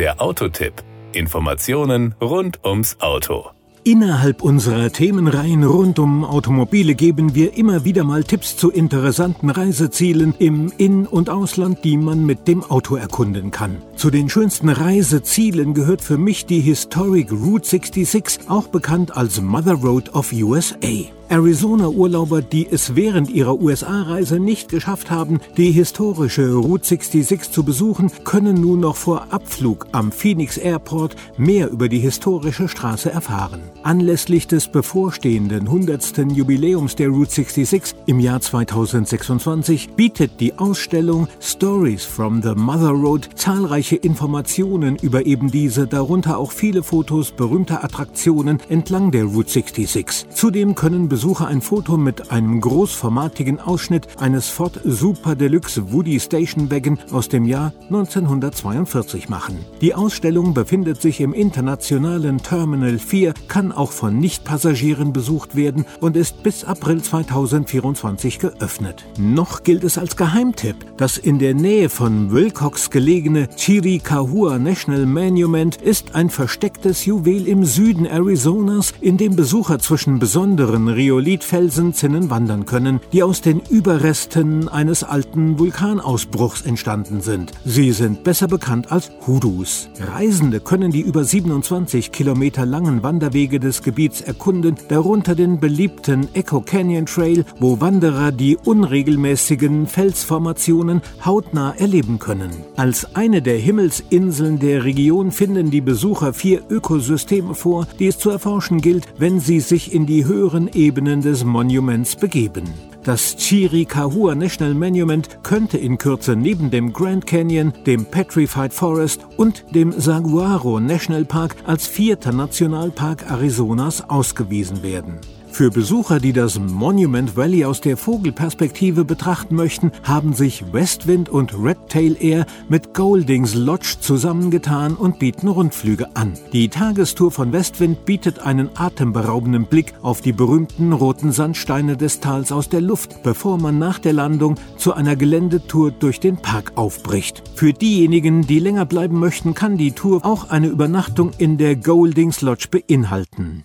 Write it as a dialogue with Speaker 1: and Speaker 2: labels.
Speaker 1: Der Autotipp. Informationen rund ums Auto.
Speaker 2: Innerhalb unserer Themenreihen rund um Automobile geben wir immer wieder mal Tipps zu interessanten Reisezielen im In- und Ausland, die man mit dem Auto erkunden kann. Zu den schönsten Reisezielen gehört für mich die Historic Route 66, auch bekannt als Mother Road of USA. Arizona-Urlauber, die es während ihrer USA-Reise nicht geschafft haben, die historische Route 66 zu besuchen, können nun noch vor Abflug am Phoenix Airport mehr über die historische Straße erfahren. Anlässlich des bevorstehenden 100. Jubiläums der Route 66 im Jahr 2026 bietet die Ausstellung Stories from the Mother Road zahlreiche Informationen über eben diese, darunter auch viele Fotos berühmter Attraktionen entlang der Route 66. Zudem können Besucher ein Foto mit einem großformatigen Ausschnitt eines Ford Super Deluxe Woody Station Wagon aus dem Jahr 1942 machen. Die Ausstellung befindet sich im internationalen Terminal 4, kann auch von Nichtpassagieren besucht werden und ist bis April 2024 geöffnet. Noch gilt es als Geheimtipp, das in der Nähe von Wilcox gelegene Chiricahua National Monument ist ein verstecktes Juwel im Süden Arizonas, in dem Besucher zwischen besonderen Rio Rhyolitfelsenzinnen wandern können, die aus den Überresten eines alten Vulkanausbruchs entstanden sind. Sie sind besser bekannt als Hoodoos. Reisende können die über 27 Kilometer langen Wanderwege des Gebiets erkunden, darunter den beliebten Echo Canyon Trail, wo Wanderer die unregelmäßigen Felsformationen hautnah erleben können. Als eine der Himmelsinseln der Region finden die Besucher vier Ökosysteme vor, die es zu erforschen gilt, wenn sie sich in die höheren Ebenen Ebenen des Monuments begeben. Das Chiricahua National Monument könnte in Kürze neben dem Grand Canyon, dem Petrified Forest und dem Saguaro National Park als vierter Nationalpark Arizonas ausgewiesen werden. Für Besucher, die das Monument Valley aus der Vogelperspektive betrachten möchten, haben sich Westwind und Redtail Air mit Goldings Lodge zusammengetan und bieten Rundflüge an. Die Tagestour von Westwind bietet einen atemberaubenden Blick auf die berühmten roten Sandsteine des Tals aus der Luft, bevor man nach der Landung zu einer Geländetour durch den Park aufbricht. Für diejenigen, die länger bleiben möchten, kann die Tour auch eine Übernachtung in der Goldings Lodge beinhalten.